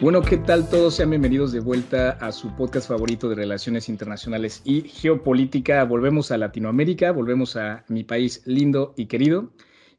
Bueno, ¿qué tal todos? Sean bienvenidos de vuelta a su podcast favorito de relaciones internacionales y geopolítica. Volvemos a Latinoamérica, volvemos a mi país lindo y querido.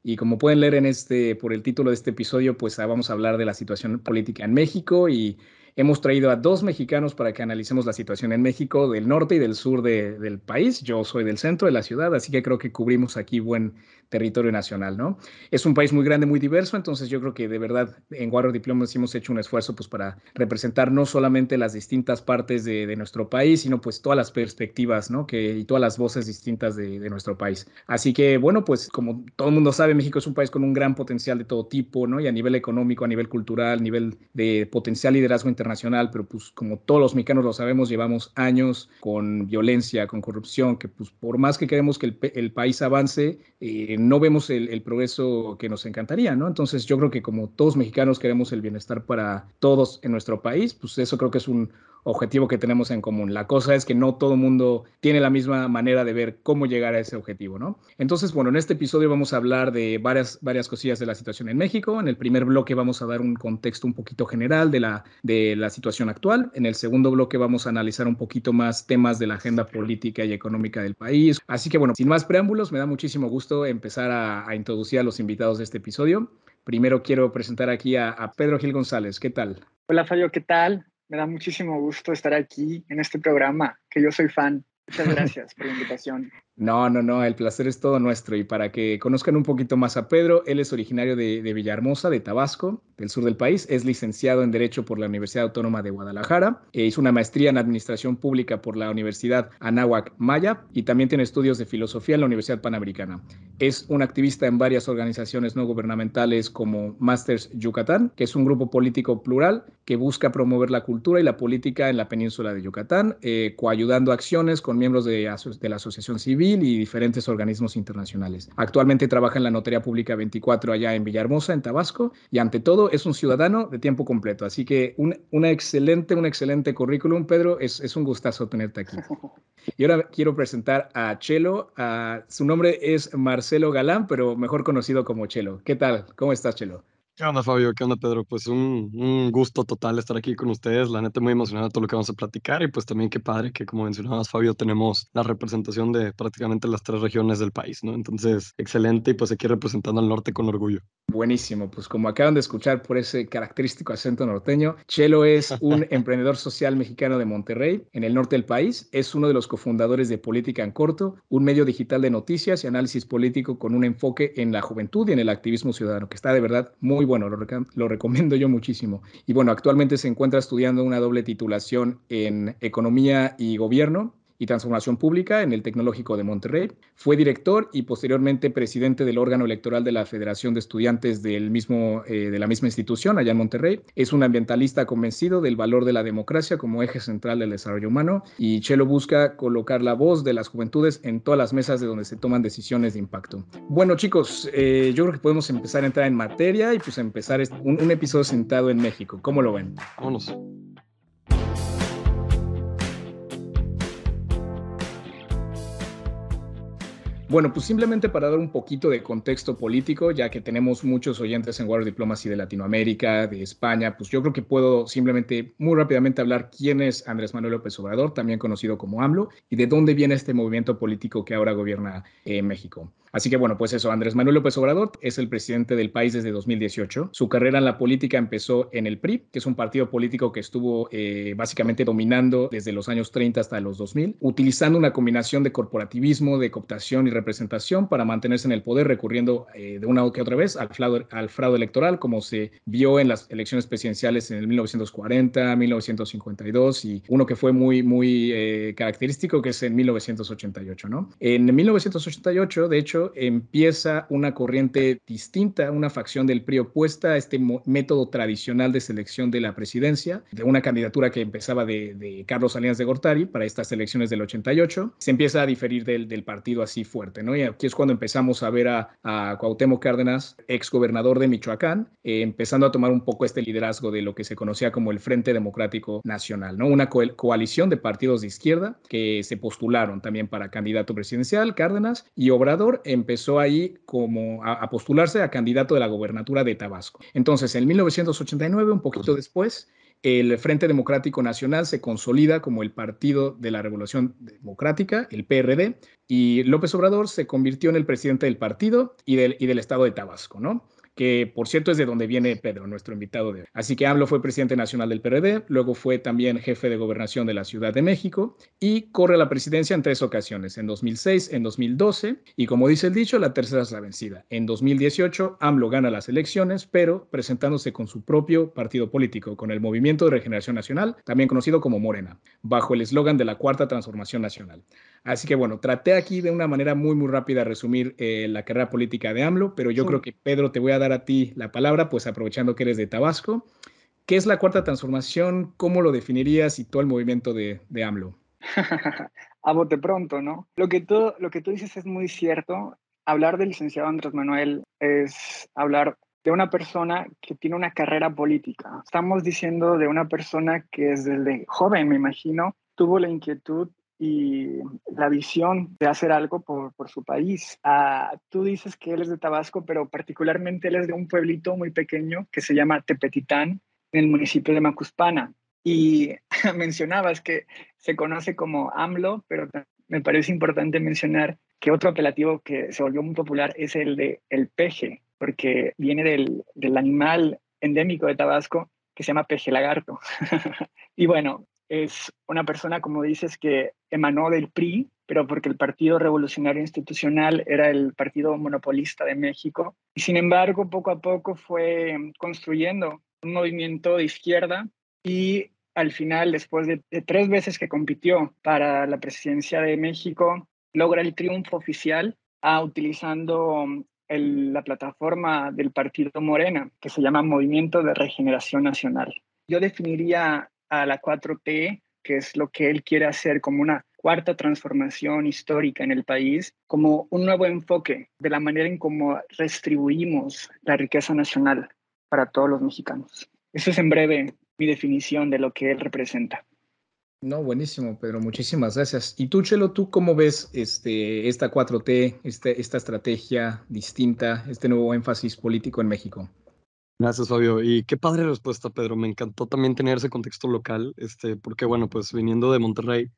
Y como pueden leer en este, por el título de este episodio, pues ah, vamos a hablar de la situación política en México y Hemos traído a dos mexicanos para que analicemos la situación en México, del norte y del sur del país. Yo soy del centro de la ciudad, así que creo que cubrimos aquí buen territorio nacional, ¿no? Es un país muy grande, muy diverso, entonces yo creo que de verdad en Warrior Diplomas hemos hecho un esfuerzo pues para representar no solamente las distintas partes de, nuestro país, sino pues todas las perspectivas, ¿no? Que, y todas las voces distintas de, de nuestro país. Así que bueno, pues como todo el mundo sabe, México es un país con un gran potencial de todo tipo, ¿no? Y a nivel económico, a nivel cultural, a nivel de potencial liderazgo internacional internacional, pero pues como todos los mexicanos lo sabemos, llevamos años con violencia, con corrupción, que pues por más que queremos que el, el país avance, eh, no vemos el, el, progreso que nos encantaría, ¿no? Entonces yo creo que como todos mexicanos queremos el bienestar para todos en nuestro país, pues eso creo que es un, objetivo que tenemos en común. La cosa es que no todo el mundo tiene la misma manera de ver cómo llegar a ese objetivo, ¿no? Entonces, bueno, en este episodio vamos a hablar de varias, varias cosillas de la situación en México. En el primer bloque vamos a dar un contexto un poquito general de la, de la situación actual. En el segundo bloque vamos a analizar un poquito más temas de la agenda política y económica del país. Así que, bueno, sin más preámbulos, me da muchísimo gusto empezar a, a introducir a los invitados de este episodio. Primero quiero presentar aquí a, a Pedro Gil González. ¿Qué tal? Hola Fabio, ¿qué tal? Me da muchísimo gusto estar aquí en este programa, que yo soy fan. Muchas gracias por la invitación. No, no, no, el placer es todo nuestro. Y para que conozcan un poquito más a Pedro, él es originario de, Villahermosa, de Tabasco, del sur del país. Es licenciado en Derecho por la Universidad Autónoma de Guadalajara. E hizo una maestría en Administración Pública por la Universidad Anáhuac Maya y también tiene estudios de Filosofía en la Universidad Panamericana. Es un activista en varias organizaciones no gubernamentales como Masters Yucatán, que es un grupo político plural que busca promover la cultura y la política en la península de Yucatán, eh, coayudando acciones con miembros de, de la Asociación Civil y diferentes organismos internacionales. Actualmente trabaja en la Notaría Pública 24 allá en Villahermosa, en Tabasco, y ante todo es un ciudadano de tiempo completo. Así que un, una excelente, un excelente currículum, Pedro. Es, es un gustazo tenerte aquí. Y ahora quiero presentar a Chelo. su nombre es Marcelo Galán, pero mejor conocido como Chelo. ¿Qué tal? ¿Cómo estás, Chelo? ¿Qué onda, Fabio? ¿Qué onda, Pedro? Pues un, un, gusto total estar aquí con ustedes. La neta, muy emocionado de todo lo que vamos a platicar. Y pues también qué padre que, como mencionabas, Fabio, tenemos la representación de prácticamente las tres regiones del país, ¿no? Entonces, excelente. Y pues aquí representando al norte con orgullo. Buenísimo. Pues como acaban de escuchar por ese característico acento norteño, Chelo es un emprendedor social mexicano de Monterrey, en el norte del país. Es uno de los cofundadores de Política en Corto, un medio digital de noticias y análisis político con un enfoque en la juventud y en el activismo ciudadano, que está de verdad muy bueno, lo, lo, recomiendo yo muchísimo. Y bueno, actualmente se encuentra estudiando una doble titulación en Economía y Gobierno y Transformación Pública en el Tecnológico de Monterrey. Fue director y posteriormente presidente del órgano electoral de la Federación de Estudiantes del mismo, eh, de la misma institución allá en Monterrey. Es un ambientalista convencido del valor de la democracia como eje central del desarrollo humano y Chelo busca colocar la voz de las juventudes en todas las mesas de donde se toman decisiones de impacto. Bueno chicos, eh, yo creo que podemos empezar a entrar en materia y pues empezar un, un episodio sentado en México. ¿Cómo lo ven? Vámonos. Bueno, pues simplemente para dar un poquito de contexto político, ya que tenemos muchos oyentes en War Diplomacy de Latinoamérica, de España, pues yo creo que puedo simplemente muy rápidamente hablar quién es Andrés Manuel López Obrador, también conocido como AMLO, y de dónde viene este movimiento político que ahora gobierna eh, México. Así que bueno, pues eso, Andrés Manuel López Obrador es el presidente del país desde 2018. Su carrera en la política empezó en el PRI, que es un partido político que estuvo eh, básicamente dominando desde los años 30 hasta los 2000, utilizando una combinación de corporativismo, de cooptación y representación para mantenerse en el poder, recurriendo eh, de una u otra vez al fraude, al fraude electoral, como se vio en las elecciones presidenciales en el 1940, 1952 y uno que fue muy, muy eh, característico, que es en 1988. ¿no? En 1988, de hecho, empieza una corriente distinta, una facción del PRI opuesta a este método tradicional de selección de la presidencia, de una candidatura que empezaba de, Carlos Salinas de Gortari para estas elecciones del 88. Se empieza a diferir del, partido así fuerte, ¿no? Y aquí es cuando empezamos a ver a, a Cuauhtémoc Cárdenas, ex gobernador de Michoacán, eh, empezando a tomar un poco este liderazgo de lo que se conocía como el Frente Democrático Nacional, ¿no? Una coalición de partidos de izquierda que se postularon también para candidato presidencial, Cárdenas, y Obrador empezó ahí como a, postularse a candidato de la gobernatura de Tabasco. Entonces, en 1989, un poquito después, el Frente Democrático Nacional se consolida como el Partido de la Revolución Democrática, el PRD, y López Obrador se convirtió en el presidente del partido y del, y del estado de Tabasco, ¿no? Que por cierto es de donde viene Pedro, nuestro invitado de hoy. Así que AMLO fue presidente nacional del PRD, luego fue también jefe de gobernación de la Ciudad de México y corre la presidencia en tres ocasiones, en 2006, en 2012 y como dice el dicho, la tercera es la vencida. En 2018 AMLO gana las elecciones, pero presentándose con su propio partido político, con el Movimiento de Regeneración Nacional, también conocido como Morena, bajo el eslogan de la Cuarta Transformación Nacional. Así que bueno, traté aquí de una manera muy, muy rápida resumir eh, la carrera política de AMLO, pero yo creo que Pedro, te voy a dar a ti la palabra, pues aprovechando que eres de Tabasco. ¿Qué es la cuarta transformación? ¿Cómo lo definirías y todo el movimiento de, de AMLO? a bote pronto, ¿no? Lo que, tú, lo que tú dices es muy cierto. Hablar del licenciado Andrés Manuel es hablar de una persona que tiene una carrera política. Estamos diciendo de una persona que desde joven, me imagino, tuvo la inquietud y la visión de hacer algo por, por su país. Ah, tú dices que él es de Tabasco, pero particularmente él es de un pueblito muy pequeño que se llama Tepetitán, en el municipio de Macuspana. Y mencionabas que se conoce como AMLO, pero me parece importante mencionar que otro apelativo que se volvió muy popular es el de el peje, porque viene del, del animal endémico de Tabasco que se llama peje lagarto. y bueno, es una persona, como dices, que emanó del PRI, pero porque el Partido Revolucionario Institucional era el partido monopolista de México. Y sin embargo, poco a poco fue construyendo un movimiento de izquierda y al final, después de, tres veces que compitió para la presidencia de México, logra el triunfo oficial ah, utilizando la plataforma del partido Morena, que se llama Movimiento de Regeneración Nacional. Yo definiría a la 4T, que es lo que él quiere hacer como una cuarta transformación histórica en el país, como un nuevo enfoque de la manera en cómo restribuimos la riqueza nacional para todos los mexicanos. Eso es en breve mi definición de lo que él representa. No, buenísimo, Pedro, muchísimas gracias. Y tú, Chelo, ¿tú cómo ves este, esta 4T, este, esta estrategia distinta, este nuevo énfasis político en México? Gracias, Fabio. Y qué padre respuesta, Pedro. Me encantó también tener ese contexto local, este, porque bueno, pues viniendo de Monterrey,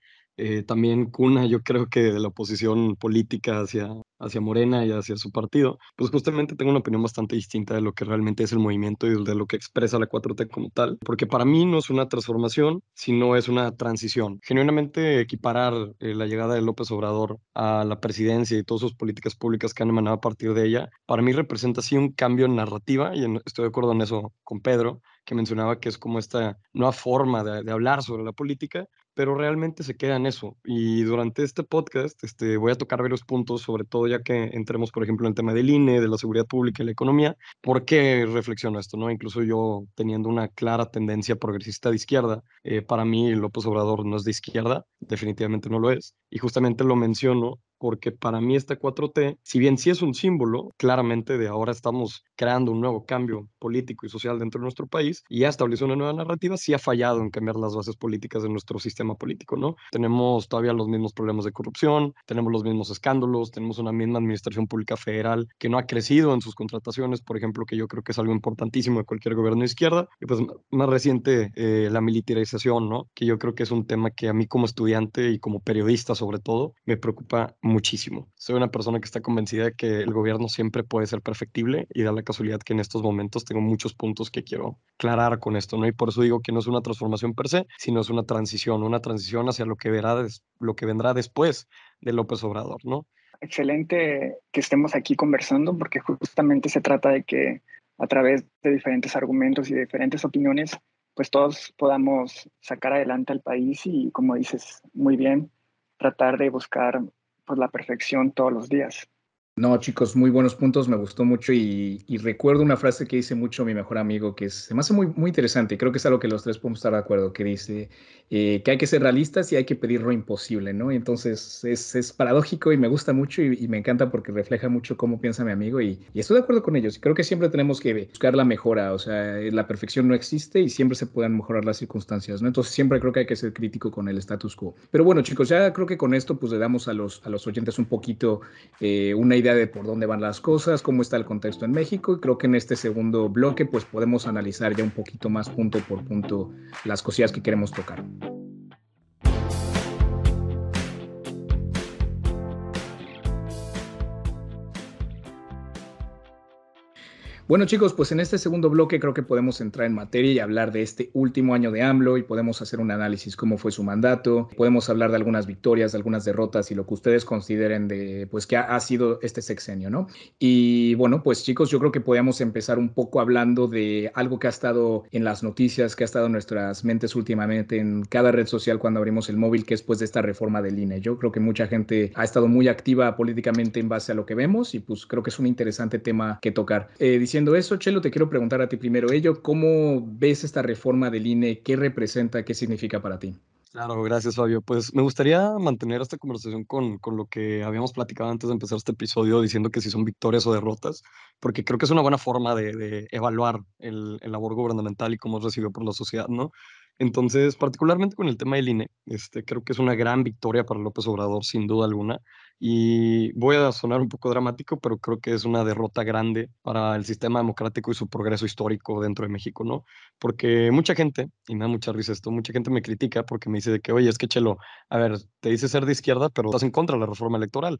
eh, también cuna, yo creo que de la oposición política hacia, hacia Morena y hacia su partido, pues justamente tengo una opinión bastante distinta de lo que realmente es el movimiento y de lo que expresa la 4T como tal, porque para mí no es una transformación, sino es una transición. Genuinamente equiparar eh, la llegada de López Obrador a la presidencia y todas sus políticas públicas que han emanado a partir de ella, para mí representa sí un cambio en narrativa y estoy de acuerdo en eso con Pedro, que mencionaba que es como esta nueva forma de, de hablar sobre la política, pero realmente se queda en eso. Y durante este podcast este, voy a tocar varios puntos, sobre todo ya que entremos, por ejemplo, en el tema del INE, de la seguridad pública y la economía. ¿Por qué reflexiono esto? no Incluso yo teniendo una clara tendencia progresista de izquierda, eh, para mí López Obrador no es de izquierda, definitivamente no lo es. Y justamente lo menciono porque para mí esta 4T, si bien sí es un símbolo, claramente de ahora estamos creando un nuevo cambio político y social dentro de nuestro país y ya estableció una nueva narrativa, sí ha fallado en cambiar las bases políticas de nuestro sistema político, ¿no? Tenemos todavía los mismos problemas de corrupción, tenemos los mismos escándalos, tenemos una misma administración pública federal que no ha crecido en sus contrataciones, por ejemplo, que yo creo que es algo importantísimo de cualquier gobierno de izquierda, y pues más reciente eh, la militarización, ¿no? Que yo creo que es un tema que a mí como estudiante y como periodista sobre todo me preocupa muchísimo. Soy una persona que está convencida de que el gobierno siempre puede ser perfectible y da la casualidad que en estos momentos tengo muchos puntos que quiero aclarar con esto, ¿no? Y por eso digo que no es una transformación per se, sino es una transición, una transición hacia lo que, verá lo que vendrá después de López Obrador, ¿no? Excelente que estemos aquí conversando porque justamente se trata de que a través de diferentes argumentos y diferentes opiniones, pues todos podamos sacar adelante al país y, como dices muy bien, tratar de buscar la perfección todos los días. No, chicos, muy buenos puntos, me gustó mucho y, recuerdo una frase que dice mucho mi mejor amigo, que se me hace muy, muy interesante, creo que es algo que los tres podemos estar de acuerdo, que dice eh, que hay que ser realistas y hay que pedir lo imposible, ¿no? Y entonces es, paradójico y me gusta mucho y, me encanta porque refleja mucho cómo piensa mi amigo y, estoy de acuerdo con ellos. Creo que siempre tenemos que buscar la mejora, o sea, la perfección no existe y siempre se pueden mejorar las circunstancias, ¿no? Entonces siempre creo que hay que ser crítico con el status quo. Pero bueno, chicos, ya creo que con esto pues le damos a los, a los oyentes un poquito eh, una idea idea de por dónde van las cosas, cómo está el contexto en México y creo que en este segundo bloque pues podemos analizar ya un poquito más punto por punto las cosillas que queremos tocar. Bueno chicos, pues en este segundo bloque creo que podemos entrar en materia y hablar de este último año de AMLO y podemos hacer un análisis cómo fue su mandato, podemos hablar de algunas victorias, algunas derrotas y lo que ustedes consideren de pues que ha, sido este sexenio, ¿no? Y bueno, pues chicos, yo creo que podríamos empezar un poco hablando de algo que ha estado en las noticias, que ha estado en nuestras mentes últimamente en cada red social cuando abrimos el móvil, que es pues de esta reforma del INE. Yo creo que mucha gente ha estado muy activa políticamente en base a lo que vemos y pues creo que es un interesante tema que tocar. Eh, diciendo eso, Chelo, te quiero preguntar a ti primero ello. ¿Cómo ves esta reforma del INE? ¿Qué representa? ¿Qué significa para ti? Claro, gracias Fabio. Pues me gustaría mantener esta conversación con, con, lo que habíamos platicado antes de empezar este episodio, diciendo que si son victorias o derrotas, porque creo que es una buena forma de, de evaluar el, el, labor gubernamental y cómo es recibido por la sociedad, ¿no? Entonces, particularmente con el tema del INE, este, creo que es una gran victoria para López Obrador, sin duda alguna. Y voy a sonar un poco dramático, pero creo que es una derrota grande para el sistema democrático y su progreso histórico dentro de México, ¿no? Porque mucha gente, y me da mucha risa esto, mucha gente me critica porque me dice que, oye, es que Chelo, a ver, te dice ser de izquierda, pero estás en contra de la reforma electoral.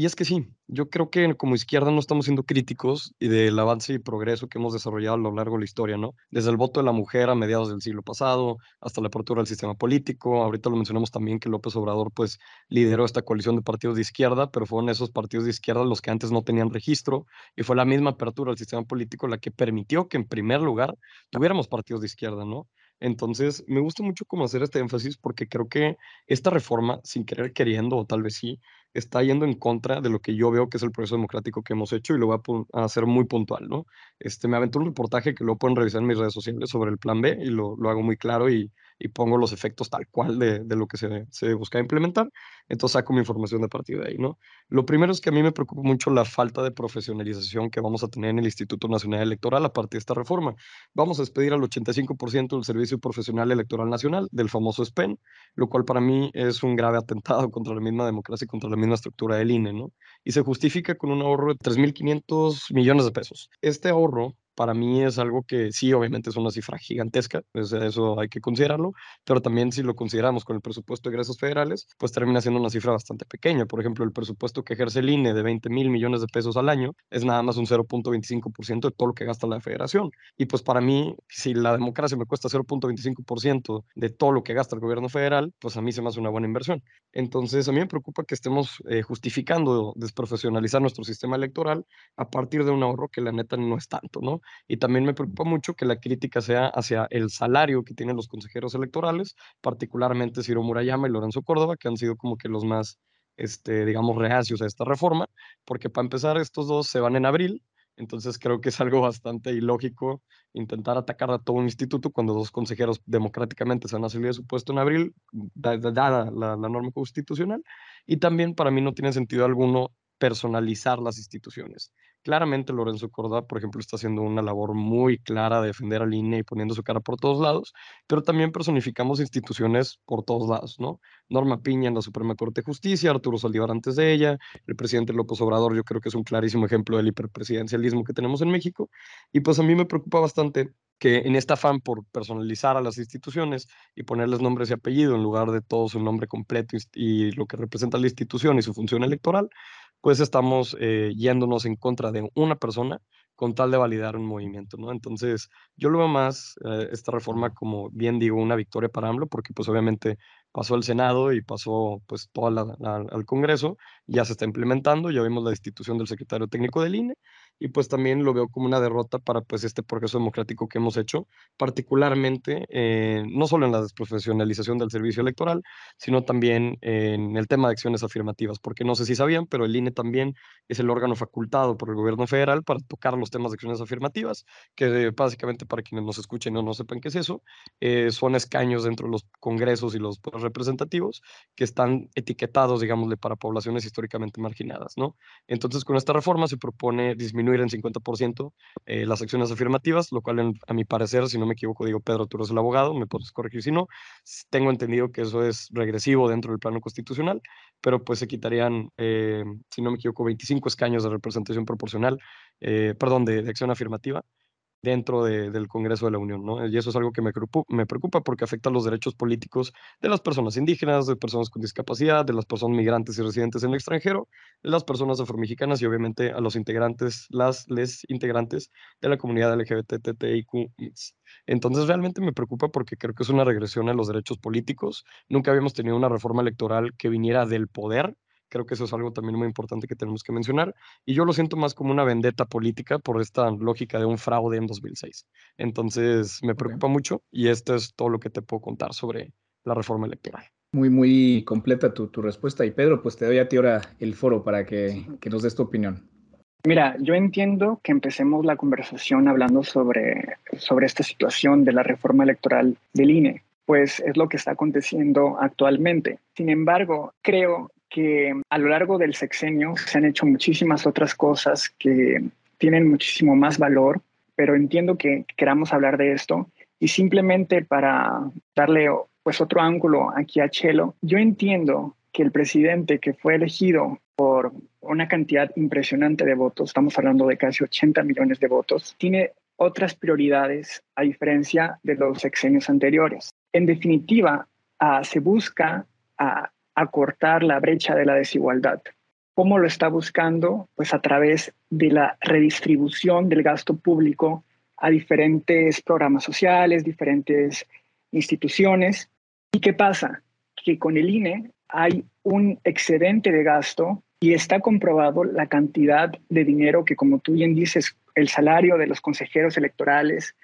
Y es que sí, yo creo que como izquierda no estamos siendo críticos y del avance y progreso que hemos desarrollado a lo largo de la historia, ¿no? Desde el voto de la mujer a mediados del siglo pasado, hasta la apertura del sistema político. Ahorita lo mencionamos también que López Obrador, pues, lideró esta coalición de partidos de izquierda, pero fueron esos partidos de izquierda los que antes no tenían registro y fue la misma apertura del sistema político la que permitió que en primer lugar tuviéramos partidos de izquierda, ¿no? Entonces, me gusta mucho cómo hacer este énfasis porque creo que esta reforma, sin querer queriendo, o tal vez sí, está yendo en contra de lo que yo veo que es el proceso democrático que hemos hecho y lo voy a, hacer muy puntual, ¿no? Este, me aventuré un reportaje que lo pueden revisar en mis redes sociales sobre el plan B y lo, lo hago muy claro y, y pongo los efectos tal cual de, de lo que se, se, busca implementar. Entonces saco mi información de partir de ahí, ¿no? Lo primero es que a mí me preocupa mucho la falta de profesionalización que vamos a tener en el Instituto Nacional Electoral a partir de esta reforma. Vamos a despedir al 85% del Servicio Profesional Electoral Nacional, del famoso SPEN, lo cual para mí es un grave atentado contra la misma democracia y contra la misma estructura del INE, ¿no? Y se justifica con un ahorro de 3.500 millones de pesos. Este ahorro para mí es algo que sí, obviamente es una cifra gigantesca, pues eso hay que considerarlo, pero también si lo consideramos con el presupuesto de ingresos federales, pues termina siendo una cifra bastante pequeña. Por ejemplo, el presupuesto que ejerce el INE de 20 mil millones de pesos al año es nada más un 0.25% de todo lo que gasta la federación. Y pues para mí, si la democracia me cuesta 0.25% de todo lo que gasta el gobierno federal, pues a mí se me hace una buena inversión. Entonces, a mí me preocupa que estemos eh, justificando desprofesionalizar nuestro sistema electoral a partir de un ahorro que la neta no es tanto, ¿no? Y también me preocupa mucho que la crítica sea hacia el salario que tienen los consejeros electorales, particularmente Ciro Murayama y Lorenzo Córdoba, que han sido como que los más, este, digamos, reacios a esta reforma, porque para empezar estos dos se van en abril, entonces creo que es algo bastante ilógico intentar atacar a todo un instituto cuando dos consejeros democráticamente se van a salir de su puesto en abril, dada la, la norma constitucional. Y también para mí no tiene sentido alguno personalizar las instituciones. Claramente Lorenzo Córdoba, por ejemplo, está haciendo una labor muy clara de defender al INE y poniendo su cara por todos lados, pero también personificamos instituciones por todos lados, ¿no? Norma Piña en la Suprema Corte de Justicia, Arturo Saldívar antes de ella, el presidente López Obrador, yo creo que es un clarísimo ejemplo del hiperpresidencialismo que tenemos en México, y pues a mí me preocupa bastante que en este afán por personalizar a las instituciones y ponerles nombres y apellido en lugar de todo su nombre completo y, y lo que representa la institución y su función electoral, pues estamos eh, yéndonos en contra de una persona con tal de validar un movimiento, ¿no? Entonces, yo lo veo más eh, esta reforma como, bien digo, una victoria para AMLO, porque pues obviamente pasó el Senado y pasó pues todo al Congreso, ya se está implementando, ya vimos la destitución del secretario técnico del INE, y pues también lo veo como una derrota para pues este progreso democrático que hemos hecho, particularmente eh, no solo en la desprofesionalización del servicio electoral, sino también en el tema de acciones afirmativas, porque no sé si sabían, pero el INE también es el órgano facultado por el gobierno federal para tocar los temas de acciones afirmativas, que básicamente para quienes nos escuchen o no sepan qué es eso, eh, son escaños dentro de los congresos y los representativos que están etiquetados, digámosle, para poblaciones históricamente marginadas, ¿no? Entonces, con esta reforma se propone disminuir en 50% eh, las acciones afirmativas, lo cual, a mi parecer, si no me equivoco, digo Pedro, tú el abogado, me puedes corregir si no, tengo entendido que eso es regresivo dentro del plano constitucional, pero pues se quitarían, eh, si no me equivoco, 25 escaños de representación proporcional, eh, perdón, de, de acción afirmativa dentro del Congreso de la Unión, ¿no? Y eso es algo que me preocupa, me preocupa porque afecta los derechos políticos de las personas indígenas, de personas con discapacidad, de las personas migrantes y residentes en el extranjero, de las personas afromexicanas y obviamente a los integrantes, las les integrantes de la comunidad LGBTTIQ. Entonces realmente me preocupa porque creo que es una regresión a los derechos políticos. Nunca habíamos tenido una reforma electoral que viniera del poder, Creo que eso es algo también muy importante que tenemos que mencionar. Y yo lo siento más como una vendetta política por esta lógica de un fraude en 2006. Entonces, me preocupa mucho y esto es todo lo que te puedo contar sobre la reforma electoral. Muy, muy completa tu, tu respuesta. Y Pedro, pues te doy a ti ahora el foro para que, que nos des tu opinión. Mira, yo entiendo que empecemos la conversación hablando sobre, sobre esta situación de la reforma electoral del INE, pues es lo que está aconteciendo actualmente. Sin embargo, creo que a lo largo del sexenio se han hecho muchísimas otras cosas que tienen muchísimo más valor, pero entiendo que queramos hablar de esto y simplemente para darle pues otro ángulo aquí a Chelo, yo entiendo que el presidente que fue elegido por una cantidad impresionante de votos, estamos hablando de casi 80 millones de votos, tiene otras prioridades a diferencia de los sexenios anteriores. En definitiva, uh, se busca uh, acortar la brecha de la desigualdad. ¿Cómo lo está buscando? Pues a través de la redistribución del gasto público a diferentes programas sociales, diferentes instituciones. ¿Y qué pasa? Que con el INE hay un excedente de gasto y está comprobado la cantidad de dinero que, como tú bien dices, el salario de los consejeros electorales,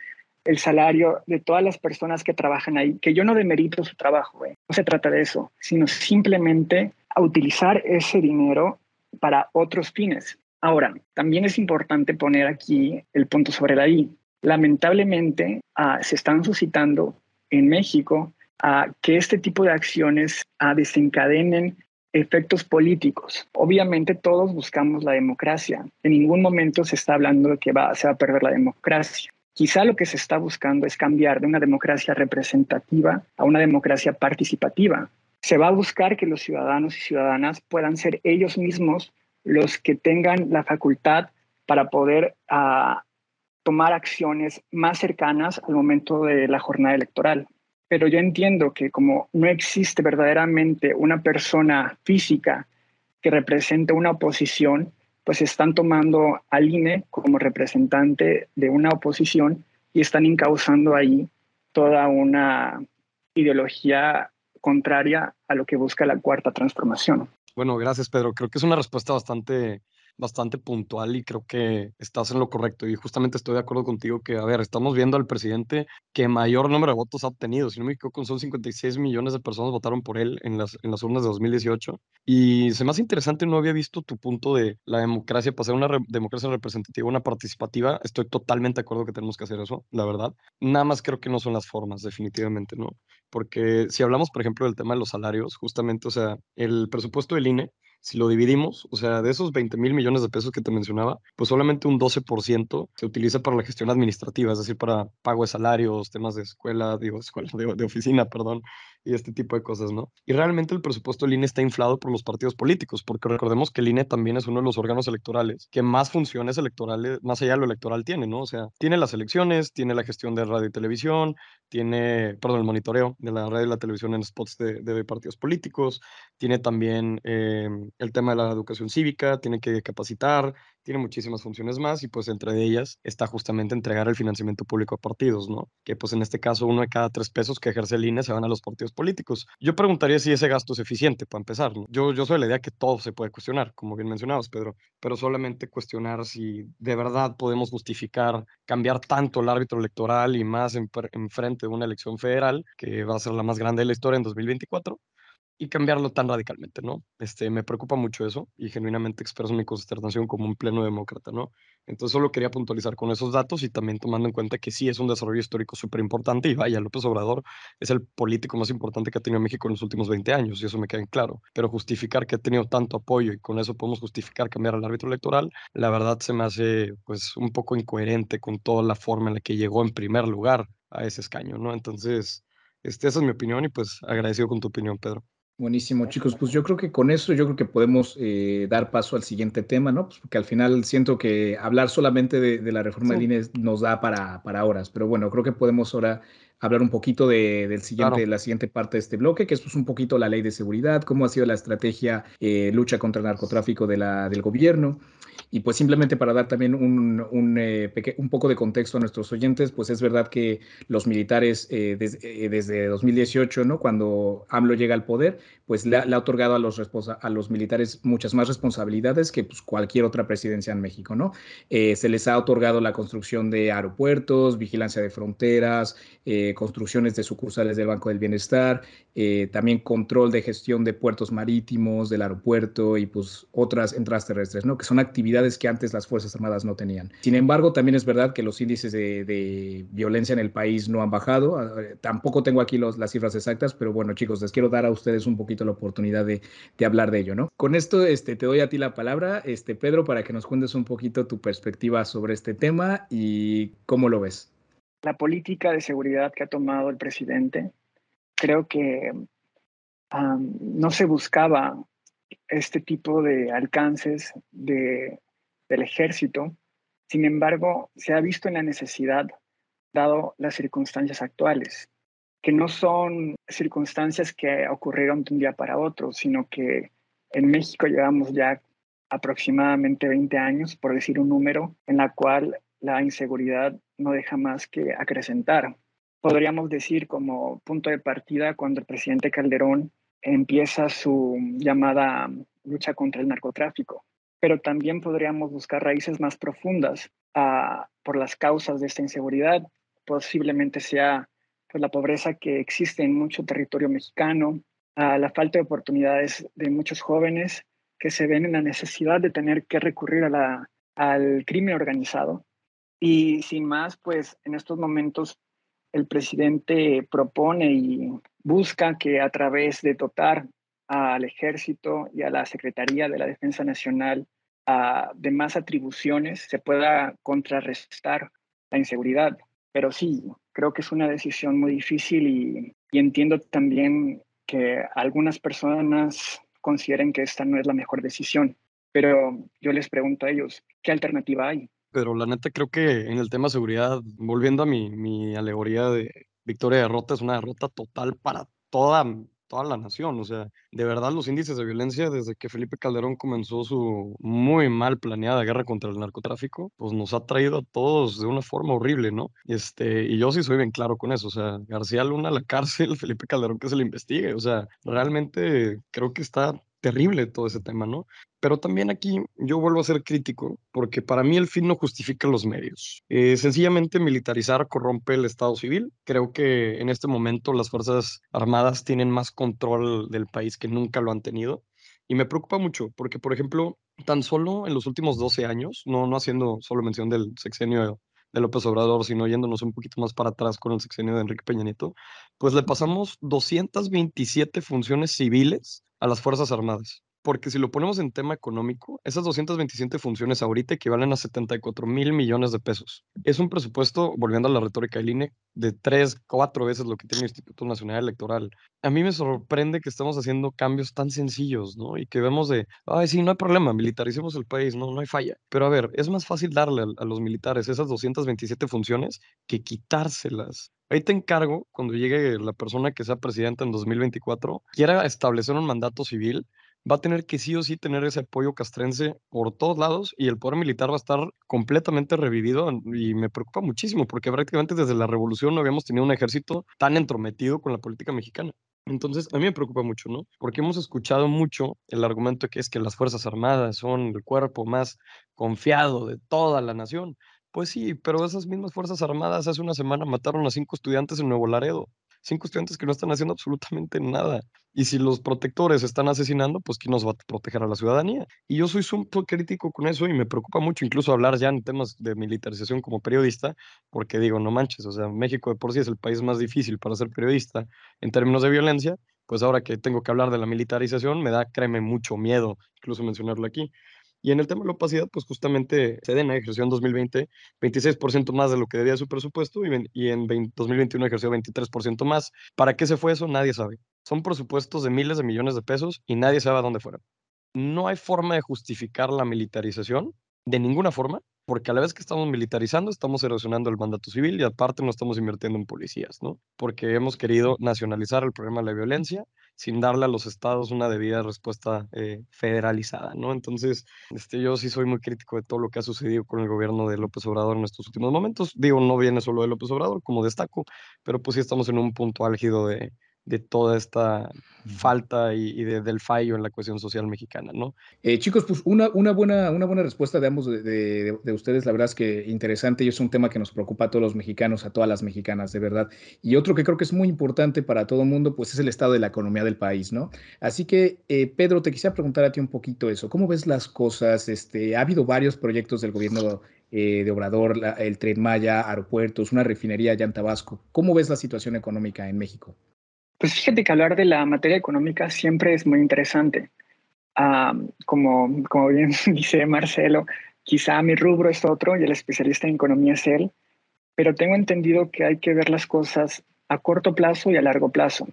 el salario de todas las personas que trabajan ahí, que yo no demerito su trabajo, no se trata de eso, sino simplemente a utilizar ese dinero para otros fines. Ahora, también es importante poner aquí el punto sobre la I. Lamentablemente, ah, se están suscitando en México que este tipo de acciones ah, desencadenen efectos políticos. Obviamente todos buscamos la democracia. En ningún momento se está hablando de que va, se va a perder la democracia. Quizá lo que se está buscando es cambiar de una democracia representativa a una democracia participativa. Se va a buscar que los ciudadanos y ciudadanas puedan ser ellos mismos los que tengan la facultad para poder uh, tomar acciones más cercanas al momento de la jornada electoral. Pero yo entiendo que como no existe verdaderamente una persona física que represente una oposición, pues están tomando al INE como representante de una oposición y están encauzando ahí toda una ideología contraria a lo que busca la cuarta transformación. Bueno, gracias Pedro. Creo que es una respuesta bastante bastante puntual y creo que estás en lo correcto. Y justamente estoy de acuerdo contigo que, a ver, estamos viendo al presidente que mayor número de votos ha obtenido. Si no me equivoco, son 56 millones de personas votaron por él en las, en las urnas de 2018. Y se me hace interesante, no había visto tu punto de la democracia, pasar una democracia representativa, una participativa. Estoy totalmente de acuerdo que tenemos que hacer eso, la verdad. Nada más creo que no son las formas, definitivamente, ¿no? Porque si hablamos, por ejemplo, del tema de los salarios, justamente, o sea, el presupuesto del INE si lo dividimos, o sea, de esos 20 mil millones de pesos que te mencionaba, pues solamente un 12% se utiliza para la gestión administrativa, es decir, para pago de salarios, temas de escuela, digo, escuela, de, de oficina, perdón, y este tipo de cosas, ¿no? Y realmente el presupuesto del INE está inflado por los partidos políticos, porque recordemos que el INE también es uno de los órganos electorales que más funciones electorales, más allá de lo electoral, tiene, ¿no? O sea, tiene las elecciones, tiene la gestión de radio y televisión, tiene, perdón, el monitoreo de la radio y la televisión en spots de, de partidos políticos, tiene también eh, el tema de la educación cívica, tiene que capacitar, tiene muchísimas funciones más y pues entre ellas está justamente entregar el financiamiento público a partidos, ¿no? Que pues en este caso uno de cada tres pesos que ejerce el se van a los partidos políticos. Yo preguntaría si ese gasto es eficiente para empezar, ¿no? Yo, yo soy la idea que todo se puede cuestionar, como bien mencionabas, Pedro, pero solamente cuestionar si de verdad podemos justificar cambiar tanto el árbitro electoral y más en, en frente de una elección federal, que va a ser la más grande de la historia en 2024, y cambiarlo tan radicalmente, ¿no? Este, me preocupa mucho eso y genuinamente expreso mi consternación como un pleno demócrata, ¿no? Entonces solo quería puntualizar con esos datos y también tomando en cuenta que sí es un desarrollo histórico súper importante y vaya, López Obrador es el político más importante que ha tenido México en los últimos 20 años y eso me queda en claro, pero justificar que ha tenido tanto apoyo y con eso podemos justificar cambiar el árbitro electoral, la verdad se me hace pues un poco incoherente con toda la forma en la que llegó en primer lugar a ese escaño, ¿no? Entonces, este, esa es mi opinión y pues agradecido con tu opinión, Pedro. Buenísimo, chicos. Pues yo creo que con eso, yo creo que podemos eh, dar paso al siguiente tema, ¿no? Pues porque al final siento que hablar solamente de, la reforma de INE nos da para, para horas, pero bueno, creo que podemos ahora hablar un poquito de, del siguiente, la siguiente parte de este bloque, que es pues, un poquito la ley de seguridad, cómo ha sido la estrategia eh, lucha contra el narcotráfico de la, del gobierno. Y pues simplemente para dar también un, un, eh, un, poco de contexto a nuestros oyentes, pues es verdad que los militares eh, eh, desde 2018, ¿no? cuando AMLO llega al poder, pues le, ha otorgado a los, a los militares muchas más responsabilidades que pues, cualquier otra presidencia en México. ¿no? se les ha otorgado la construcción de aeropuertos, vigilancia de fronteras, construcciones de sucursales del Banco del Bienestar, también control de gestión de puertos marítimos, del aeropuerto y pues otras entradas terrestres, ¿no? que son actividades que antes las Fuerzas Armadas no tenían. Sin embargo, también es verdad que los índices de, violencia en el país no han bajado. Ah, eh, tampoco tengo aquí los, las cifras exactas, pero bueno, chicos, les quiero dar a ustedes un poquito la oportunidad de, hablar de ello, ¿no? Con esto este, te doy a ti la palabra, este, Pedro, para que nos cuentes un poquito tu perspectiva sobre este tema y cómo lo ves. La política de seguridad que ha tomado el presidente, creo que no se buscaba este tipo de alcances de del ejército. Sin embargo, se ha visto en la necesidad, dado las circunstancias actuales, que no son circunstancias que ocurrieron de un día para otro, sino que en México llevamos ya aproximadamente 20 años, por decir un número, en la cual la inseguridad no deja más que acrecentar. Podríamos decir como punto de partida cuando el presidente Calderón empieza su llamada lucha contra el narcotráfico pero también podríamos buscar raíces más profundas ah, por las causas de esta inseguridad. Posiblemente sea pues, la pobreza que existe en mucho territorio mexicano, uh, la falta de oportunidades de muchos jóvenes que se ven en la necesidad de tener que recurrir a la, al crimen organizado. Y sin más, pues en estos momentos el presidente propone y busca que a través de dotar al ejército y a la Secretaría de la Defensa Nacional de más atribuciones se pueda contrarrestar la inseguridad. Pero sí, creo que es una decisión muy difícil y, y entiendo también que algunas personas consideren que esta no es la mejor decisión. Pero yo les pregunto a ellos, ¿qué alternativa hay? Pero la neta creo que en el tema de seguridad, volviendo a mi, mi alegoría de victoria derrota, es una derrota total para toda toda la nación. O sea, de verdad los índices de violencia desde que Felipe Calderón comenzó su muy mal planeada guerra contra el narcotráfico, pues nos ha traído a todos de una forma horrible, ¿no? Este, y yo sí soy bien claro con eso. O sea, García Luna a la cárcel, Felipe Calderón que se le investigue. O sea, realmente creo que está terrible todo ese tema, ¿no? Pero también aquí yo vuelvo a ser crítico, porque para mí el fin no justifica los medios. Eh, sencillamente militarizar corrompe el Estado civil. Creo que en este momento las Fuerzas Armadas tienen más control del país que nunca lo han tenido. Y me preocupa mucho, porque, por ejemplo, tan solo en los últimos 12 años, no, no haciendo solo mención del sexenio de López Obrador, sino yéndonos un poquito más para atrás con el sexenio de Enrique Peña Nieto, pues le pasamos 227 funciones civiles a las Fuerzas Armadas. Porque si lo ponemos en tema económico, esas 227 funciones ahorita equivalen a 74 mil millones de pesos. Es un presupuesto, volviendo a la retórica del INE, de tres, cuatro veces lo que tiene el Instituto Nacional Electoral. A mí me sorprende que estamos haciendo cambios tan sencillos, ¿no? Y que vemos de, ay, sí, no hay problema, militaricemos el país, no, no hay falla. Pero a ver, es más fácil darle a, a los militares esas 227 funciones que quitárselas. Ahí te encargo, cuando llegue la persona que sea presidenta en 2024, quiera establecer un mandato civil, va a tener que sí o sí tener ese apoyo castrense por todos lados y el poder militar va a estar completamente revivido y me preocupa muchísimo porque prácticamente desde la revolución no habíamos tenido un ejército tan entrometido con la política mexicana. Entonces, a mí me preocupa mucho, ¿no? Porque hemos escuchado mucho el argumento que es que las Fuerzas Armadas son el cuerpo más confiado de toda la nación. Pues sí, pero esas mismas Fuerzas Armadas hace una semana mataron a cinco estudiantes en Nuevo Laredo. Cinco estudiantes que no están haciendo absolutamente nada. Y si los protectores están asesinando, pues ¿quién nos va a proteger a la ciudadanía? Y yo soy súper crítico con eso y me preocupa mucho incluso hablar ya en temas de militarización como periodista, porque digo, no manches, o sea, México de por sí es el país más difícil para ser periodista en términos de violencia, pues ahora que tengo que hablar de la militarización me da, créeme, mucho miedo incluso mencionarlo aquí. Y en el tema de la opacidad, pues justamente Sedena ejerció en 2020 26% más de lo que debía su presupuesto y, en 2021 ejerció 23% más. ¿Para qué se fue eso? Nadie sabe. Son presupuestos de miles de millones de pesos y nadie sabe a dónde fueron. No hay forma de justificar la militarización de ninguna forma, porque a la vez que estamos militarizando, estamos erosionando el mandato civil y aparte no estamos invirtiendo en policías, ¿no? Porque hemos querido nacionalizar el problema de la violencia sin darle a los estados una debida respuesta eh, federalizada, ¿no? Entonces, este, yo sí soy muy crítico de todo lo que ha sucedido con el gobierno de López Obrador en estos últimos momentos. Digo, no viene solo de López Obrador, como destaco, pero pues sí estamos en un punto álgido de, de toda esta falta y, del fallo en la cuestión social mexicana, ¿no? Eh, chicos, pues una, una, buena, una buena respuesta de ambos de, ustedes, la verdad es que interesante y es un tema que nos preocupa a todos los mexicanos, a todas las mexicanas, de verdad. Y otro que creo que es muy importante para todo el mundo, pues es el estado de la economía del país, ¿no? Así que, eh, Pedro, te quisiera preguntar a ti un poquito eso, ¿cómo ves las cosas? Este, ha habido varios proyectos del gobierno eh, de Obrador, el Tren Maya, aeropuertos, una refinería allá en Tabasco. ¿Cómo ves la situación económica en México? Pues fíjate que hablar de la materia económica siempre es muy interesante. como, como bien dice Marcelo, quizá mi rubro es otro y el especialista en economía es él, pero tengo entendido que hay que ver las cosas a corto plazo y a largo plazo.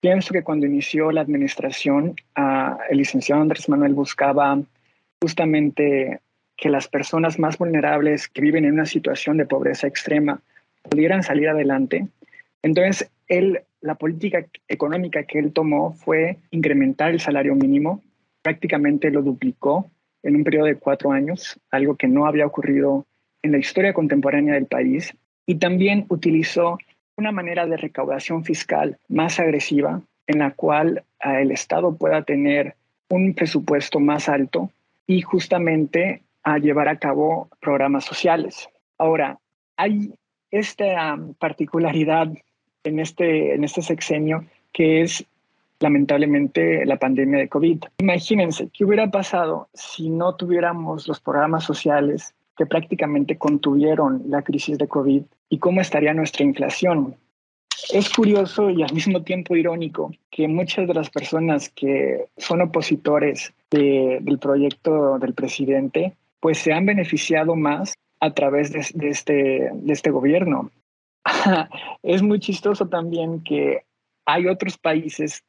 Pienso que cuando inició la administración, el licenciado Andrés Manuel buscaba justamente que las personas más vulnerables que viven en una situación de pobreza extrema pudieran salir adelante. Entonces, él la política económica que él tomó fue incrementar el salario mínimo, prácticamente lo duplicó en un periodo de cuatro años, algo que no había ocurrido en la historia contemporánea del país, y también utilizó una manera de recaudación fiscal más agresiva en la cual ah, el Estado pueda tener un presupuesto más alto y justamente a llevar a cabo programas sociales. Ahora, hay esta particularidad en este, en este sexenio, que es lamentablemente la pandemia de COVID. Imagínense, ¿qué hubiera pasado si no tuviéramos los programas sociales que prácticamente contuvieron la crisis de COVID y cómo estaría nuestra inflación? Es curioso y al mismo tiempo irónico que muchas de las personas que son opositores del proyecto del presidente, pues se han beneficiado más a través de, este, de este gobierno. es muy chistoso también que hay otros países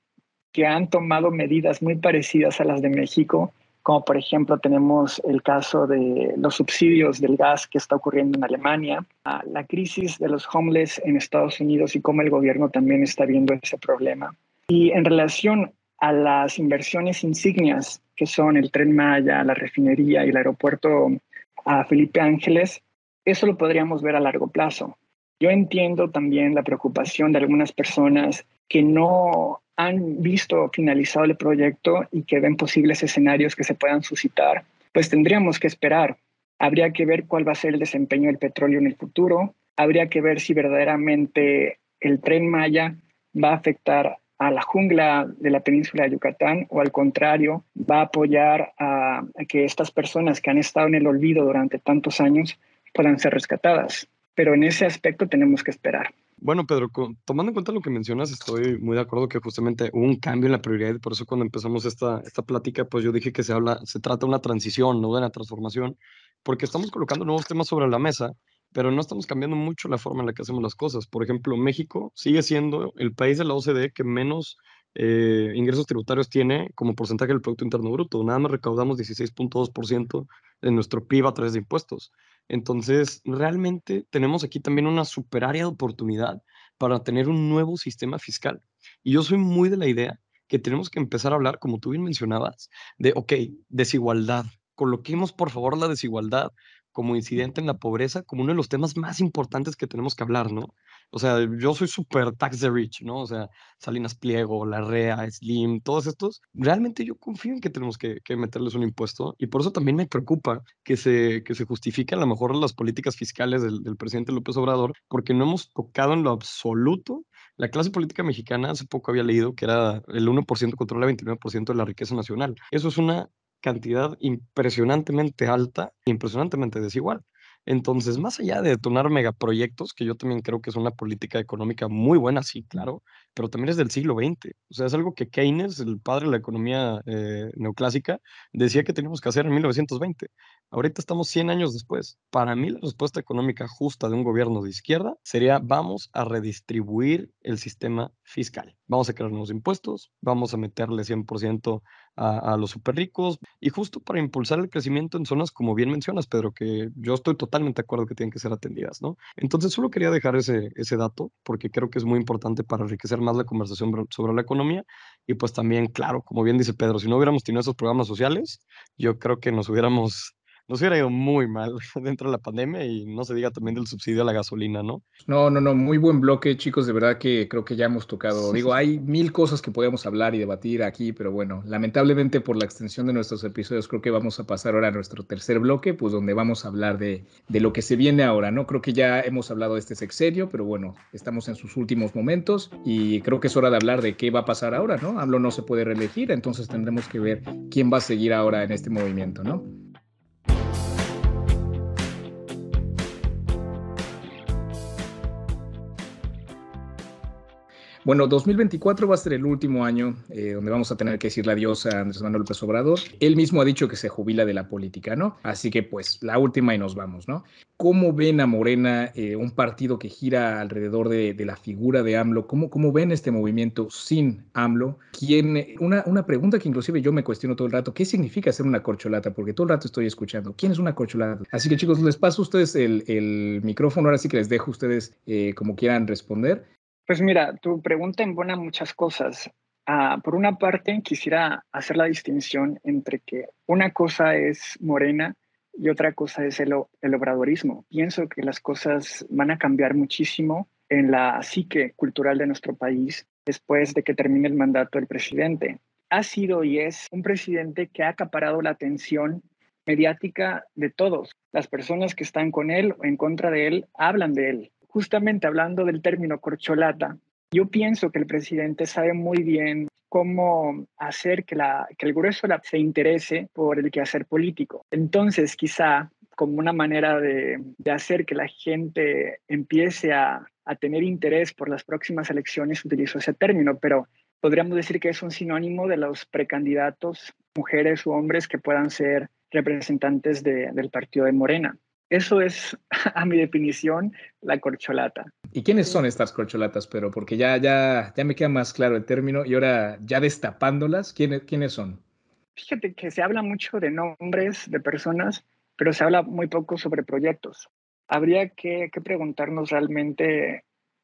que han tomado medidas muy parecidas a las de México, como por ejemplo tenemos el caso de los subsidios del gas que está ocurriendo en Alemania, la crisis de los homeless en Estados Unidos y cómo el gobierno también está viendo ese problema. Y en relación a las inversiones insignias que son el tren Maya, la refinería y el aeropuerto a Felipe Ángeles, eso lo podríamos ver a largo plazo. Yo entiendo también la preocupación de algunas personas que no han visto finalizado el proyecto y que ven posibles escenarios que se puedan suscitar, pues tendríamos que esperar. Habría que ver cuál va a ser el desempeño del petróleo en el futuro. Habría que ver si verdaderamente el tren Maya va a afectar a la jungla de la península de Yucatán o al contrario, va a apoyar a, que estas personas que han estado en el olvido durante tantos años puedan ser rescatadas pero en ese aspecto tenemos que esperar. Bueno, Pedro, tomando en cuenta lo que mencionas, estoy muy de acuerdo que justamente hubo un cambio en la prioridad y por eso cuando empezamos esta, esta plática, pues yo dije que se habla, se trata de una transición, no de una transformación, porque estamos colocando nuevos temas sobre la mesa, pero no estamos cambiando mucho la forma en la que hacemos las cosas. Por ejemplo, México sigue siendo el país de la OCDE que menos eh, ingresos tributarios tiene como porcentaje del Producto Interno Bruto. Nada más recaudamos 16.2% de nuestro PIB a través de impuestos. Entonces, realmente tenemos aquí también una super área de oportunidad para tener un nuevo sistema fiscal. Y yo soy muy de la idea que tenemos que empezar a hablar, como tú bien mencionabas, de, ok, desigualdad. Coloquemos, por favor, la desigualdad como incidente en la pobreza como uno de los temas más importantes que tenemos que hablar, ¿no? O sea, yo soy súper tax the rich, ¿no? O sea, Salinas Pliego, Larrea, Slim, todos estos. Realmente yo confío en que tenemos que, meterles un impuesto y por eso también me preocupa que se, que se justifiquen a lo mejor las políticas fiscales del, del presidente López Obrador, porque no hemos tocado en lo absoluto la clase política mexicana, hace poco había leído que era el 1% controla el 29% de la riqueza nacional. Eso es una cantidad impresionantemente alta, impresionantemente desigual. Entonces, más allá de detonar megaproyectos, que yo también creo que es una política económica muy buena, sí, claro, pero también es del siglo XX. O sea, es algo que Keynes, el padre de la economía eh, neoclásica, decía que teníamos que hacer en 1920. Ahorita estamos 100 años después. Para mí, la respuesta económica justa de un gobierno de izquierda sería vamos a redistribuir el sistema fiscal. Vamos a crear nuevos impuestos, vamos a meterle 100% a, a los super ricos y justo para impulsar el crecimiento en zonas como bien mencionas, Pedro, que yo estoy totalmente de acuerdo que tienen que ser atendidas, ¿no? Entonces solo quería dejar ese, ese dato porque creo que es muy importante para enriquecer más la conversación sobre la economía y pues también, claro, como bien dice Pedro, si no hubiéramos tenido esos programas sociales, yo creo que nos hubiéramos nos hubiera ido muy mal dentro de la pandemia y no se diga también del subsidio a la gasolina, ¿no? No, no, no, muy buen bloque, chicos, de verdad que creo que ya hemos tocado. Digo, hay mil cosas que podemos hablar y debatir aquí, pero bueno, lamentablemente por la extensión de nuestros episodios, creo que vamos a pasar ahora a nuestro tercer bloque, pues donde vamos a hablar de, de lo que se viene ahora, ¿no? Creo que ya hemos hablado de este sexenio, pero bueno, estamos en sus últimos momentos y creo que es hora de hablar de qué va a pasar ahora, ¿no? AMLO no se puede reelegir, entonces tendremos que ver quién va a seguir ahora en este movimiento, ¿no? Bueno, 2024 va a ser el último año eh, donde vamos a tener que decirle adiós a Andrés Manuel López Obrador. Él mismo ha dicho que se jubila de la política, ¿no? Así que pues la última y nos vamos, ¿no? ¿Cómo ven a Morena, eh, un partido que gira alrededor de, la figura de AMLO? ¿Cómo, ¿Cómo ven este movimiento sin AMLO? ¿Quién, una, una pregunta que inclusive yo me cuestiono todo el rato, ¿qué significa ser una corcholata? Porque todo el rato estoy escuchando, ¿quién es una corcholata? Así que chicos, les paso a ustedes el, el micrófono, ahora sí que les dejo a ustedes eh, como quieran responder. Pues mira, tu pregunta embona muchas cosas. Uh, por una parte, quisiera hacer la distinción entre que una cosa es morena y otra cosa es el, el obradorismo. Pienso que las cosas van a cambiar muchísimo en la psique cultural de nuestro país después de que termine el mandato del presidente. Ha sido y es un presidente que ha acaparado la atención mediática de todos. Las personas que están con él o en contra de él hablan de él justamente hablando del término corcholata, yo pienso que el presidente sabe muy bien cómo hacer que, la, que el grueso se interese por el quehacer político. Entonces, quizá como una manera de, hacer que la gente empiece a, a, tener interés por las próximas elecciones, utilizo ese término, pero podríamos decir que es un sinónimo de los precandidatos, mujeres u hombres que puedan ser representantes de, del partido de Morena. Eso es, a mi definición, la corcholata. ¿Y quiénes son estas corcholatas, pero? Porque ya, ya, ya me queda más claro el término y ahora ya destapándolas, ¿quiénes, ¿quiénes son? Fíjate que se habla mucho de nombres de personas, pero se habla muy poco sobre proyectos. Habría que, que preguntarnos realmente,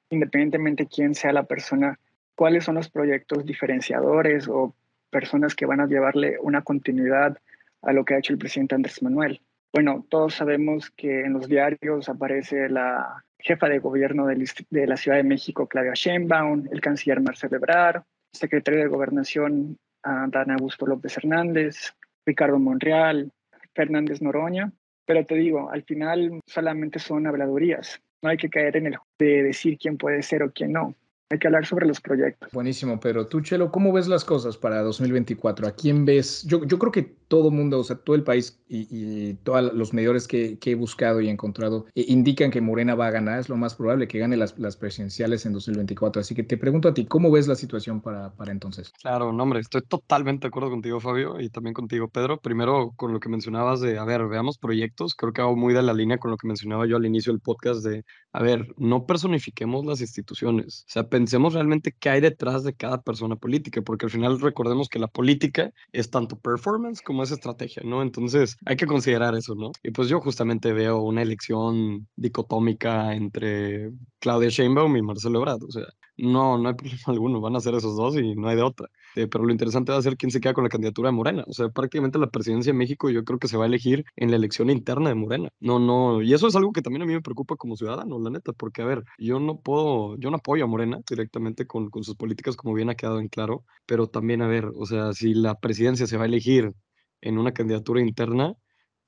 independientemente quién sea la persona, cuáles son los proyectos diferenciadores o personas que van a llevarle una continuidad a lo que ha hecho el presidente Andrés Manuel. Bueno, todos sabemos que en los diarios aparece la jefa de gobierno de la Ciudad de México, Claudia Sheinbaum, el canciller Marcelo Ebrard, secretario de Gobernación, Dan Augusto López Hernández, Ricardo Monreal, Fernández Noroña. Pero te digo, al final solamente son habladurías. No hay que caer en el de decir quién puede ser o quién no hay que hablar sobre los proyectos. Buenísimo, pero tú, Chelo, ¿cómo ves las cosas para 2024? ¿A quién ves? Yo, yo creo que todo el mundo, o sea, todo el país y, y todos los medidores que, que, he buscado y encontrado eh, indican que Morena va a ganar, es lo más probable que gane las, las, presidenciales en 2024. Así que te pregunto a ti, ¿cómo ves la situación para, para entonces? Claro, no, hombre, estoy totalmente de acuerdo contigo, Fabio, y también contigo, Pedro. Primero, con lo que mencionabas de, a ver, veamos proyectos, creo que hago muy de la línea con lo que mencionaba yo al inicio del podcast de, a ver, no personifiquemos las instituciones, o sea, pensemos realmente qué hay detrás de cada persona política, porque al final recordemos que la política es tanto performance como es estrategia, ¿no? Entonces hay que considerar eso, ¿no? Y pues yo justamente veo una elección dicotómica entre Claudia Sheinbaum y Marcelo Ebrard, o sea, no, no hay problema alguno, van a ser esos dos y no hay de otra. Eh, pero lo interesante va a ser quién se queda con la candidatura de Morena. O sea, prácticamente la presidencia de México yo creo que se va a elegir en la elección interna de Morena. No, no, y eso es algo que también a mí me preocupa como ciudadano, la neta, porque a ver, yo no puedo, yo no apoyo a Morena directamente con, con sus políticas como bien ha quedado en claro, pero también a ver, o sea, si la presidencia se va a elegir en una candidatura interna,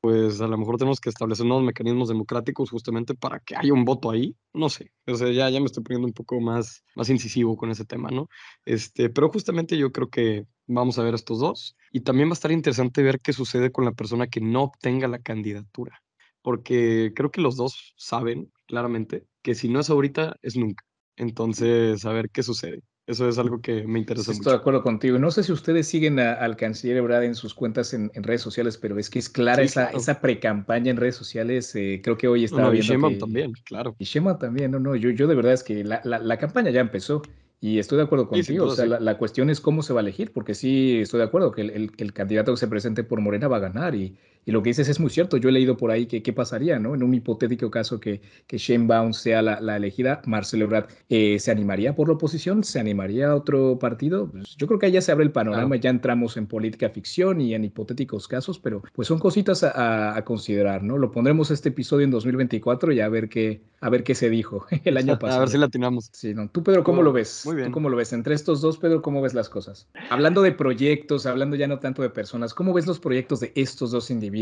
pues a lo mejor tenemos que establecer nuevos mecanismos democráticos justamente para que haya un voto ahí. No sé, o sea, ya, ya me estoy poniendo un poco más, más incisivo con ese tema, ¿no? Este, pero justamente yo creo que vamos a ver estos dos y también va a estar interesante ver qué sucede con la persona que no obtenga la candidatura. porque creo que los dos saben claramente que si no es ahorita, es nunca. Entonces, a ver qué sucede. Eso es algo que me interesa mucho. Estoy de acuerdo contigo. No sé si ustedes siguen al canciller Ebrard en sus cuentas en, redes sociales, pero es que es clara esa, esa pre-campaña en redes sociales. Eh, creo que hoy estaba no, viendo. Y Shema también, claro. Y Shema también, no, no. Yo, yo de verdad es que la, la campaña ya empezó. Y estoy de acuerdo contigo, o sea, la, cuestión es cómo se va a elegir, porque sí estoy de acuerdo que el, el, candidato que se presente por Morena va a ganar y, y, lo que dices es muy cierto. Yo he leído por ahí que qué pasaría, ¿no? En un hipotético caso que, que Shane Bound sea la, la, elegida, Marcelo Ebrard eh, se animaría por la oposición, se animaría a otro partido. Pues yo creo que ahí ya se abre el panorama, ya entramos en política ficción y en hipotéticos casos, pero pues son cositas a, a, considerar, ¿no? Lo pondremos este episodio en 2024 y a ver qué, a ver qué se dijo el año pasado. A ver si la atinamos. Sí, no. Tú, Pedro, ¿cómo lo ves? Muy bien. ¿Tú cómo lo ves? Entre estos dos, Pedro, ¿cómo ves las cosas? Hablando de proyectos, hablando ya no tanto de personas, ¿cómo ves los proyectos de estos dos individuos?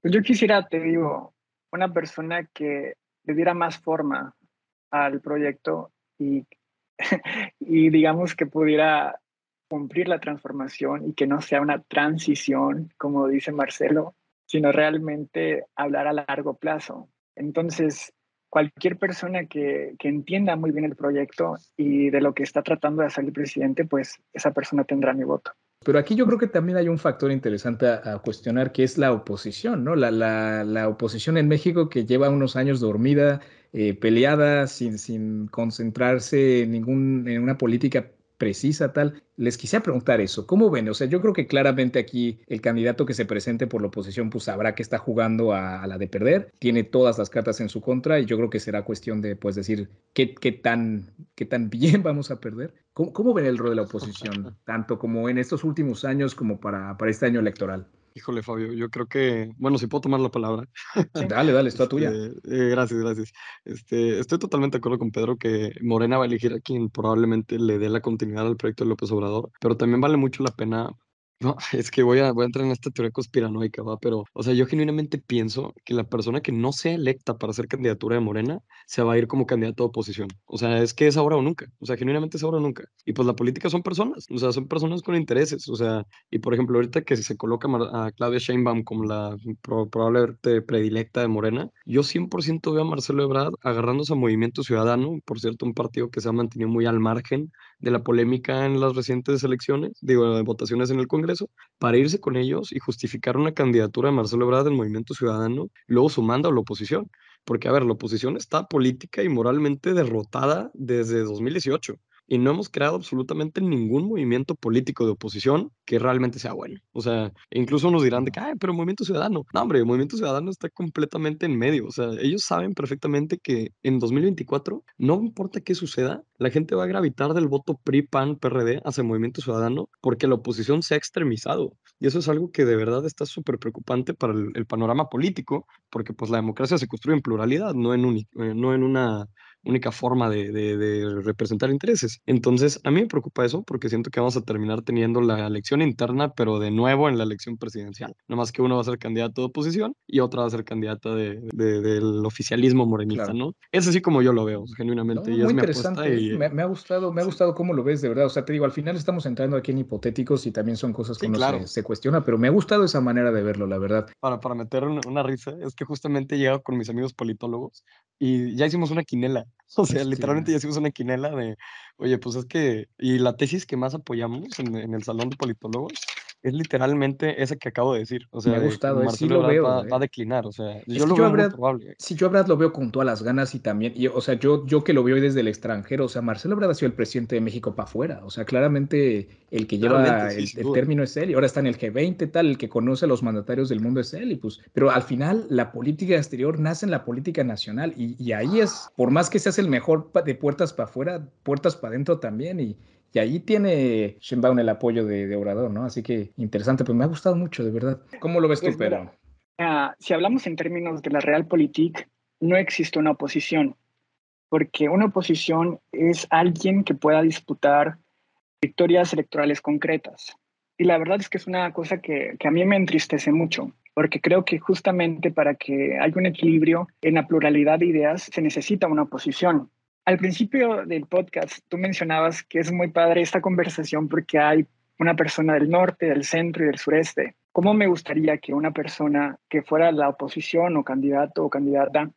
Pues yo quisiera, te digo, una persona que le diera más forma al proyecto y, y digamos que pudiera cumplir la transformación y que no sea una transición, como dice Marcelo, sino realmente hablar a largo plazo. Entonces, cualquier persona que, que, entienda muy bien el proyecto y de lo que está tratando de hacer el presidente, pues esa persona tendrá mi voto. Pero aquí yo creo que también hay un factor interesante a, cuestionar, que es la oposición, ¿no? La, la, la, oposición en México que lleva unos años dormida, eh, peleada, sin, sin concentrarse en, ningún, en una política precisa, tal. Les quisiera preguntar eso, ¿cómo ven? O sea, yo creo que claramente aquí el candidato que se presente por la oposición, pues sabrá que está jugando a, la de perder, tiene todas las cartas en su contra y yo creo que será cuestión de, pues, decir qué, qué, tan, qué tan bien vamos a perder. ¿Cómo, ¿Cómo, ven el rol de la oposición, tanto como en estos últimos años como para, para este año electoral? Híjole, Fabio, yo creo que, bueno, si puedo tomar la palabra. dale, dale, es toda tuya. Este, eh, gracias, gracias. Este, estoy totalmente de acuerdo con Pedro que Morena va a elegir a quien probablemente le dé la continuidad al proyecto de López Obrador, pero también vale mucho la pena no, es que voy a, voy a entrar en esta teoría conspiranoica, ¿va? Pero, o sea, yo genuinamente pienso que la persona que no sea electa para ser candidatura de Morena se va a ir como candidato a oposición. O sea, es que es ahora o nunca. O sea, genuinamente es ahora o nunca. Y pues la política son personas. O sea, son personas con intereses. O sea, y por ejemplo, ahorita que se coloca a Claudia Sheinbaum como la probablemente predilecta de Morena, yo 100% veo a Marcelo Ebrard agarrándose a Movimiento Ciudadano, por cierto, un partido que se ha mantenido muy al margen de la polémica en las recientes elecciones, digo, de votaciones en el Congreso, para irse con ellos y justificar una candidatura de Marcelo Ebrard del Movimiento Ciudadano, luego sumando a la oposición. Porque, a ver, la oposición está política y moralmente derrotada desde 2018 y no hemos creado absolutamente ningún movimiento político de oposición que realmente sea bueno. O sea, incluso nos dirán de que, ay, pero Movimiento Ciudadano. No, hombre, el Movimiento Ciudadano está completamente en medio. O sea, ellos saben perfectamente que en 2024, no importa qué suceda, la gente va a gravitar del voto PRI, PAN, PRD hacia Movimiento Ciudadano porque la oposición se ha extremizado. Y eso es algo que de verdad está súper preocupante para el, panorama político, porque pues la democracia se construye en pluralidad, no en, un, eh, no en una única forma de, representar intereses. Entonces, a mí me preocupa eso porque siento que vamos a terminar teniendo la elección interna, pero de nuevo en la elección presidencial. No más que uno va a ser candidato de oposición y otra va a ser candidata de, del oficialismo morenista, ¿no? Es así como yo lo veo, genuinamente. y muy interesante. Me, me, ha gustado, me ha gustado cómo lo ves, de verdad. O sea, te digo, al final estamos entrando aquí en hipotéticos y también son cosas que uno se, cuestiona, pero me ha gustado esa manera de verlo, la verdad. Para, para meter una, una risa, es que justamente he llegado con mis amigos politólogos y ya hicimos una quinela. O sea, literalmente ya hicimos una quinela de, oye, pues es que, y la tesis que más apoyamos en, en el salón de politólogos es literalmente esa que acabo de decir. O sea, me ha gustado, sí lo veo. Va, a eh. declinar, o sea, yo lo veo muy probable. Sí, yo a Brad lo veo con todas las ganas y también, y, o sea, yo, yo que lo veo desde el extranjero, o sea, Marcelo Brad ha sido el presidente de México para afuera, o sea, claramente el que lleva el, término es él, y ahora está en el G20, tal, el que conoce a los mandatarios del mundo es él, y pues, pero al final la política exterior nace en la política nacional, y, y ahí es, por más que seas el mejor de puertas para afuera, puertas para adentro también, y, y ahí tiene Shenbaum el apoyo de, de, Obrador, ¿no? Así que interesante, pues me ha gustado mucho, de verdad. ¿Cómo lo ves tú, pues Pedro? si hablamos en términos de la realpolitik, no existe una oposición, porque una oposición es alguien que pueda disputar victorias electorales concretas. Y la verdad es que es una cosa que, que a mí me entristece mucho, porque creo que justamente para que haya un equilibrio en la pluralidad de ideas se necesita una oposición. Al principio del podcast, tú mencionabas que es muy padre esta conversación porque hay una persona del norte, del centro y del sureste. ¿Cómo me gustaría que una persona que fuera la oposición o candidato o candidata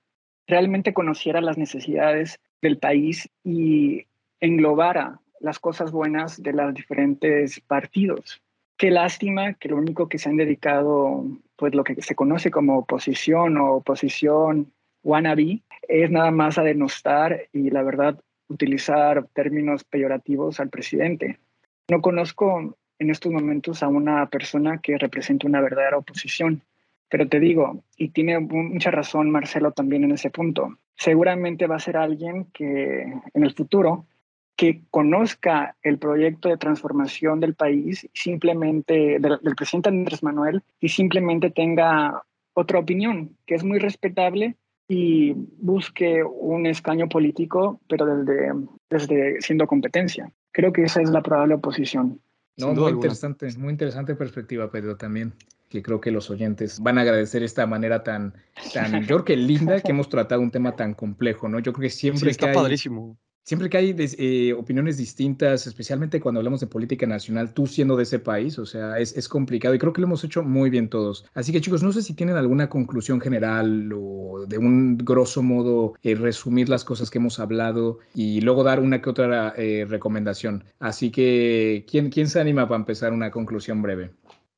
realmente conociera las necesidades del país y englobara las cosas buenas de los diferentes partidos? Qué lástima que lo único que se han dedicado, pues lo que se conoce como oposición o oposición wannabe, es nada más a denostar y la verdad utilizar términos peyorativos al presidente. No conozco en estos momentos a una persona que represente una verdadera oposición. Pero te digo, y tiene mucha razón Marcelo también en ese punto, seguramente va a ser alguien que en el futuro que conozca el proyecto de transformación del país, simplemente del, del presidente Andrés Manuel, y simplemente tenga otra opinión, que es muy respetable y busque un escaño político, pero desde, desde siendo competencia. Creo que esa es la probable oposición. No, muy interesante, muy interesante perspectiva, Pedro, también. Que creo que los oyentes van a agradecer esta manera tan, tan, yo creo que linda que hemos tratado un tema tan complejo, ¿no? Yo creo que siempre está padrísimo siempre que hay eh, opiniones distintas, especialmente cuando hablamos de política nacional, tú siendo de ese país, o sea, es, complicado y creo que lo hemos hecho muy bien todos. Así que chicos, no sé si tienen alguna conclusión general o de un grosso modo eh, resumir las cosas que hemos hablado y luego dar una que otra eh, recomendación. Así que, ¿quién, ¿quién se anima para empezar una conclusión breve?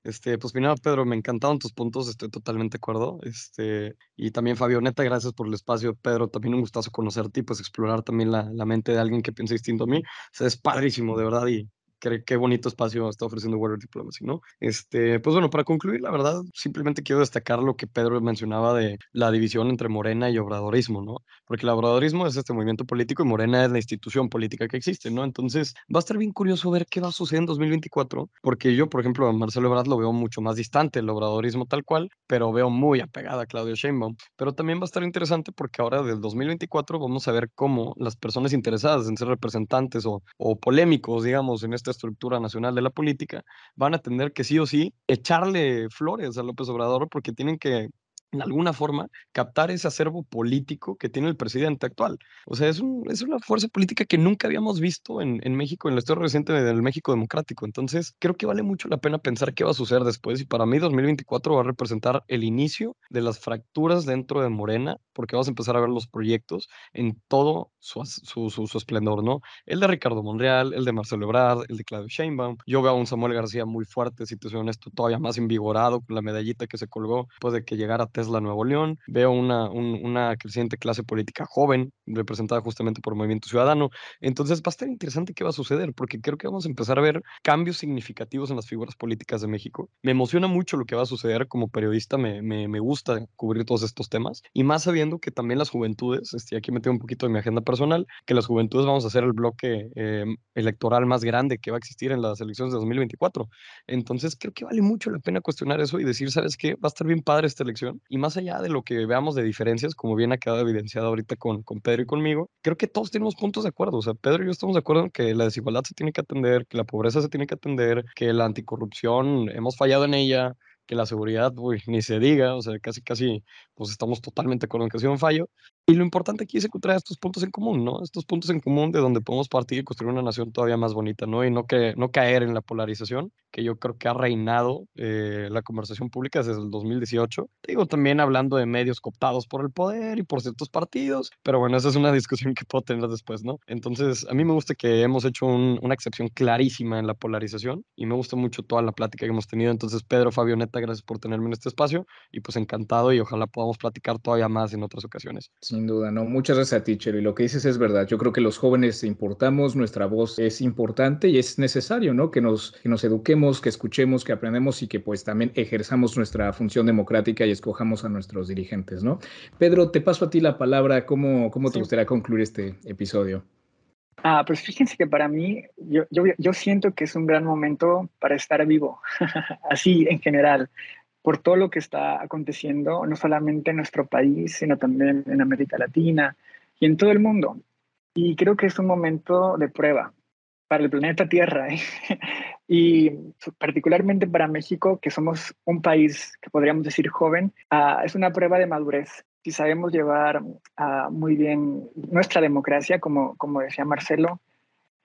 Este, pues mira, Pedro, me encantaron tus puntos, estoy totalmente de acuerdo. Este, y también Fabio, neta, gracias por el espacio. Pedro, también un gustazo conocerte y pues explorar también la, la mente de alguien que piensa distinto a mí. O sea, es padrísimo, de verdad, y qué, qué, bonito espacio está ofreciendo Water Diplomacy, ¿no? Este, pues bueno, para concluir, la verdad, simplemente quiero destacar lo que Pedro mencionaba de la división entre Morena y obradorismo, ¿no? Porque el obradorismo es este movimiento político y Morena es la institución política que existe, ¿no? Entonces, va a estar bien curioso ver qué va a suceder en 2024, porque yo, por ejemplo, a Marcelo Ebrard lo veo mucho más distante, el obradorismo tal cual, pero veo muy apegada a Claudio Sheinbaum. Pero también va a estar interesante porque ahora del 2024 vamos a ver cómo las personas interesadas en ser representantes o, o polémicos, digamos, en este estructura nacional de la política, van a tener que sí o sí echarle flores a López Obrador porque tienen que en alguna forma, captar ese acervo político que tiene el presidente actual. O sea, es, es una fuerza política que nunca habíamos visto en, en, México, en la historia reciente del México democrático. Entonces, creo que vale mucho la pena pensar qué va a suceder después. Y para mí, 2024 va a representar el inicio de las fracturas dentro de Morena, porque vamos a empezar a ver los proyectos en todo su, su, su, esplendor, ¿no? El de Ricardo Monreal, el de Marcelo Ebrard, el de Claudio Sheinbaum. Yo veo a un Samuel García muy fuerte, si te soy honesto, todavía más invigorado con la medallita que se colgó después de que llegara Tesla Nuevo León, veo una, una creciente clase política joven, representada justamente por Movimiento Ciudadano. Entonces va a estar interesante qué va a suceder, porque creo que vamos a empezar a ver cambios significativos en las figuras políticas de México. Me emociona mucho lo que va a suceder como periodista, me, me, gusta cubrir todos estos temas, y más sabiendo que también las juventudes, este, aquí metí un poquito de mi agenda personal, que las juventudes vamos a ser el bloque eh, electoral más grande que va a existir en las elecciones de 2024. Entonces creo que vale mucho la pena cuestionar eso y decir, ¿sabes qué? Va a estar bien padre esta elección, y más allá de lo que veamos de diferencias, como bien ha quedado evidenciado ahorita con, con Pedro y conmigo, creo que todos tenemos puntos de acuerdo. O sea, Pedro y yo estamos de acuerdo en que la desigualdad se tiene que atender, que la pobreza se tiene que atender, que la anticorrupción hemos fallado en ella, que la seguridad, uy, ni se diga, o sea, casi, casi, pues estamos totalmente ha sido un fallo. Y lo importante aquí es encontrar estos puntos en común, ¿no? Estos puntos en común de donde podemos partir y construir una nación todavía más bonita, ¿no? Y no, que, no caer en la polarización, que yo creo que ha reinado eh, la conversación pública desde el 2018. Digo, también hablando de medios cooptados por el poder y por ciertos partidos, pero bueno, esa es una discusión que puedo tener después, ¿no? Entonces, a mí me gusta que hemos hecho una excepción clarísima en la polarización y me gusta mucho toda la plática que hemos tenido. Entonces, Pedro, Fabio, neta, gracias por tenerme en este espacio y pues encantado y ojalá podamos platicar todavía más en otras ocasiones. Sin duda, no. Muchas gracias a ti, Y lo que dices es verdad. Yo creo que los jóvenes importamos, nuestra voz es importante y es necesario, ¿no? Que nos, que nos eduquemos, que escuchemos, que aprendemos y que pues también ejerzamos nuestra función democrática y escojamos a nuestros dirigentes, ¿no? Pedro, te paso a ti la palabra. ¿Cómo, cómo te gustaría concluir este episodio? Ah, pues fíjense que para mí, yo, yo, yo siento que es un gran momento para estar vivo, así en general por todo lo que está aconteciendo, no solamente en nuestro país, sino también en América Latina y en todo el mundo. Y creo que es un momento de prueba para el planeta Tierra ¿eh? y particularmente para México, que somos un país que podríamos decir joven, uh, es una prueba de madurez. Si sabemos llevar uh, muy bien nuestra democracia, como, como decía Marcelo,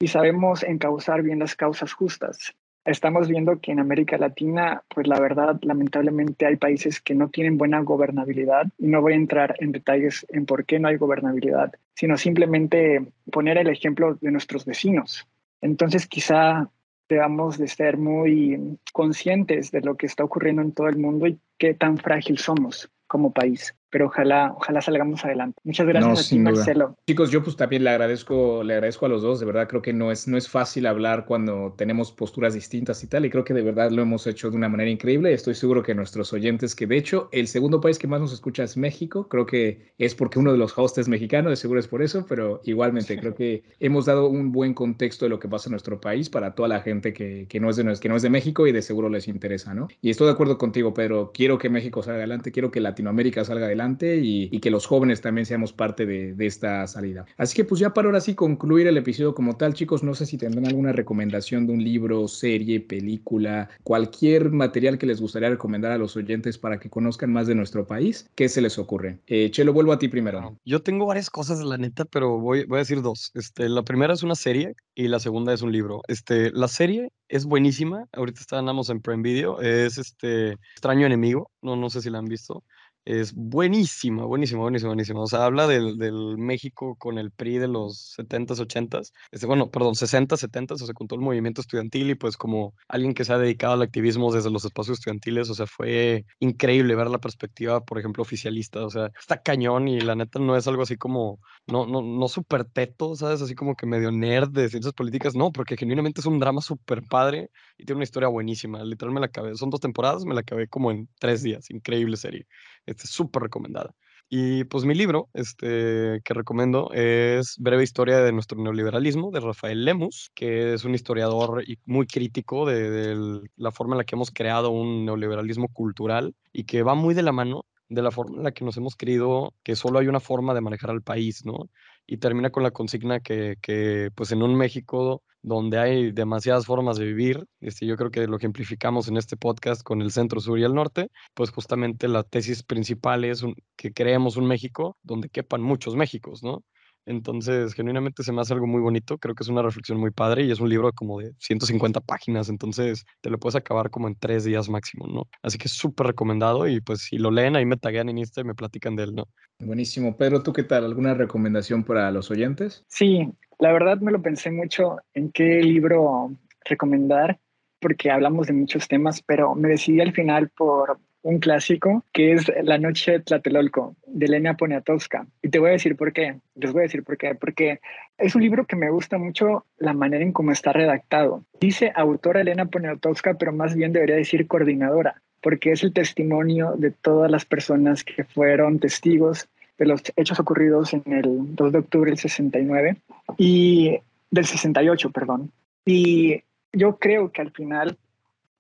y sabemos encauzar bien las causas justas. Estamos viendo que en América Latina, pues la verdad, lamentablemente hay países que no tienen buena gobernabilidad y no voy a entrar en detalles en por qué no hay gobernabilidad, sino simplemente poner el ejemplo de nuestros vecinos. Entonces quizá debamos de ser muy conscientes de lo que está ocurriendo en todo el mundo y qué tan frágil somos como país pero ojalá, ojalá salgamos adelante. Muchas gracias a Marcelo. Chicos, yo pues también le agradezco, le agradezco a los dos, de verdad creo que no es, no es fácil hablar cuando tenemos posturas distintas y tal, y creo que de verdad lo hemos hecho de una manera increíble. Estoy seguro que nuestros oyentes, que de hecho el segundo país que más nos escucha es México, creo que es porque uno de los hosts es mexicano, de seguro es por eso, pero igualmente creo que hemos dado un buen contexto de lo que pasa en nuestro país para toda la gente que, que no, es de, que no es de México y de seguro les interesa, ¿no? Y estoy de acuerdo contigo, Pedro, quiero que México salga adelante, quiero que Latinoamérica salga adelante y, que los jóvenes también seamos parte de, esta salida. Así que pues ya para ahora sí concluir el episodio como tal, chicos, no sé si tendrán alguna recomendación de un libro, serie, película, cualquier material que les gustaría recomendar a los oyentes para que conozcan más de nuestro país. ¿Qué se les ocurre? Eh, Chelo, vuelvo a ti primero. Yo tengo varias cosas, la neta, pero voy, a decir dos. Este, la primera es una serie y la segunda es un libro. Este, la serie es buenísima. Ahorita estamos en Prime Video. Es este Extraño Enemigo. No, no sé si la han visto. Es buenísima, buenísima, buenísima, buenísima. O sea, habla del, del México con el PRI de los 70s, 80s. Este, bueno, perdón, 60s, 70s, o sea, con todo el movimiento estudiantil y pues como alguien que se ha dedicado al activismo desde los espacios estudiantiles, o sea, fue increíble ver la perspectiva, por ejemplo, oficialista. O sea, está cañón y la neta no es algo así como, no, no, no súper teto, ¿sabes? Así como que medio nerd de ciencias políticas, no, porque genuinamente es un drama súper padre y tiene una historia buenísima. Literal me la acabé, son dos temporadas, me la acabé como en tres días. Increíble serie. Este, súper recomendada. Y pues mi libro este, que recomiendo es Breve Historia de nuestro neoliberalismo de Rafael Lemus, que es un historiador y muy crítico de, de, la forma en la que hemos creado un neoliberalismo cultural y que va muy de la mano de la forma en la que nos hemos creído que solo hay una forma de manejar al país, ¿no? Y termina con la consigna que, que pues en un México donde hay demasiadas formas de vivir. Este, yo creo que lo ejemplificamos en este podcast con el centro, sur y el norte, pues justamente la tesis principal es que creemos un México donde quepan muchos Méxicos, ¿no? Entonces, genuinamente se me hace algo muy bonito, creo que es una reflexión muy padre y es un libro como de 150 páginas, entonces te lo puedes acabar como en tres días máximo, ¿no? Así que es súper recomendado y pues si lo leen ahí me taguean en Insta y me platican de él, ¿no? Buenísimo. Pedro, ¿tú qué tal? ¿Alguna recomendación para los oyentes? Sí, la verdad me lo pensé mucho en qué libro recomendar, porque hablamos de muchos temas, pero me decidí al final por un clásico que es La Noche de Tlatelolco de Elena Poniatowska. Y te voy a decir por qué. Les voy a decir por qué. Porque es un libro que me gusta mucho la manera en cómo está redactado. Dice autora Elena Poniatowska, pero más bien debería decir coordinadora, porque es el testimonio de todas las personas que fueron testigos de los hechos ocurridos en el 2 de octubre del 69 y del 68, perdón. Y yo creo que al final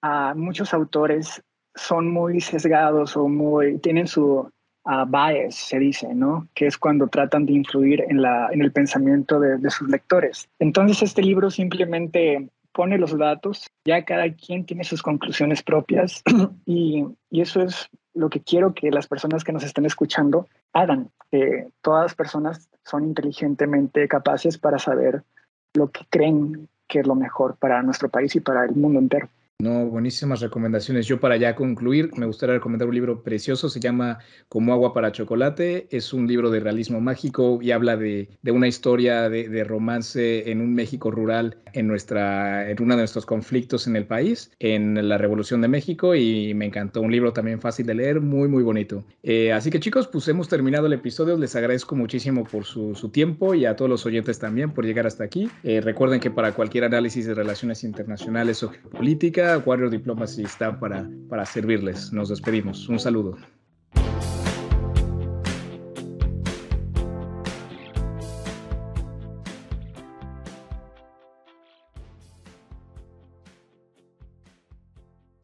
a muchos autores son muy sesgados o muy tienen su bias, se dice, ¿no? Que es cuando tratan de influir en, la, en el pensamiento de, de sus lectores. Entonces este libro simplemente pone los datos, ya cada quien tiene sus conclusiones propias y, y, eso es lo que quiero que las personas que nos estén escuchando hagan. que todas las personas son inteligentemente capaces para saber lo que creen que es lo mejor para nuestro país y para el mundo entero. No, buenísimas recomendaciones. Yo para ya concluir, me gustaría recomendar un libro precioso, se llama Como agua para chocolate. Es un libro de realismo mágico y habla de, de una historia de, de, romance en un México rural, en, nuestra, en uno de nuestros conflictos en el país, en la Revolución de México y me encantó. Un libro también fácil de leer, muy, muy bonito. Eh, así que chicos, pues hemos terminado el episodio. Les agradezco muchísimo por su, su tiempo y a todos los oyentes también por llegar hasta aquí. Eh, recuerden que para cualquier análisis de relaciones internacionales o geopolítica, Warrior Diplomacy está para, para servirles. Nos despedimos. Un saludo.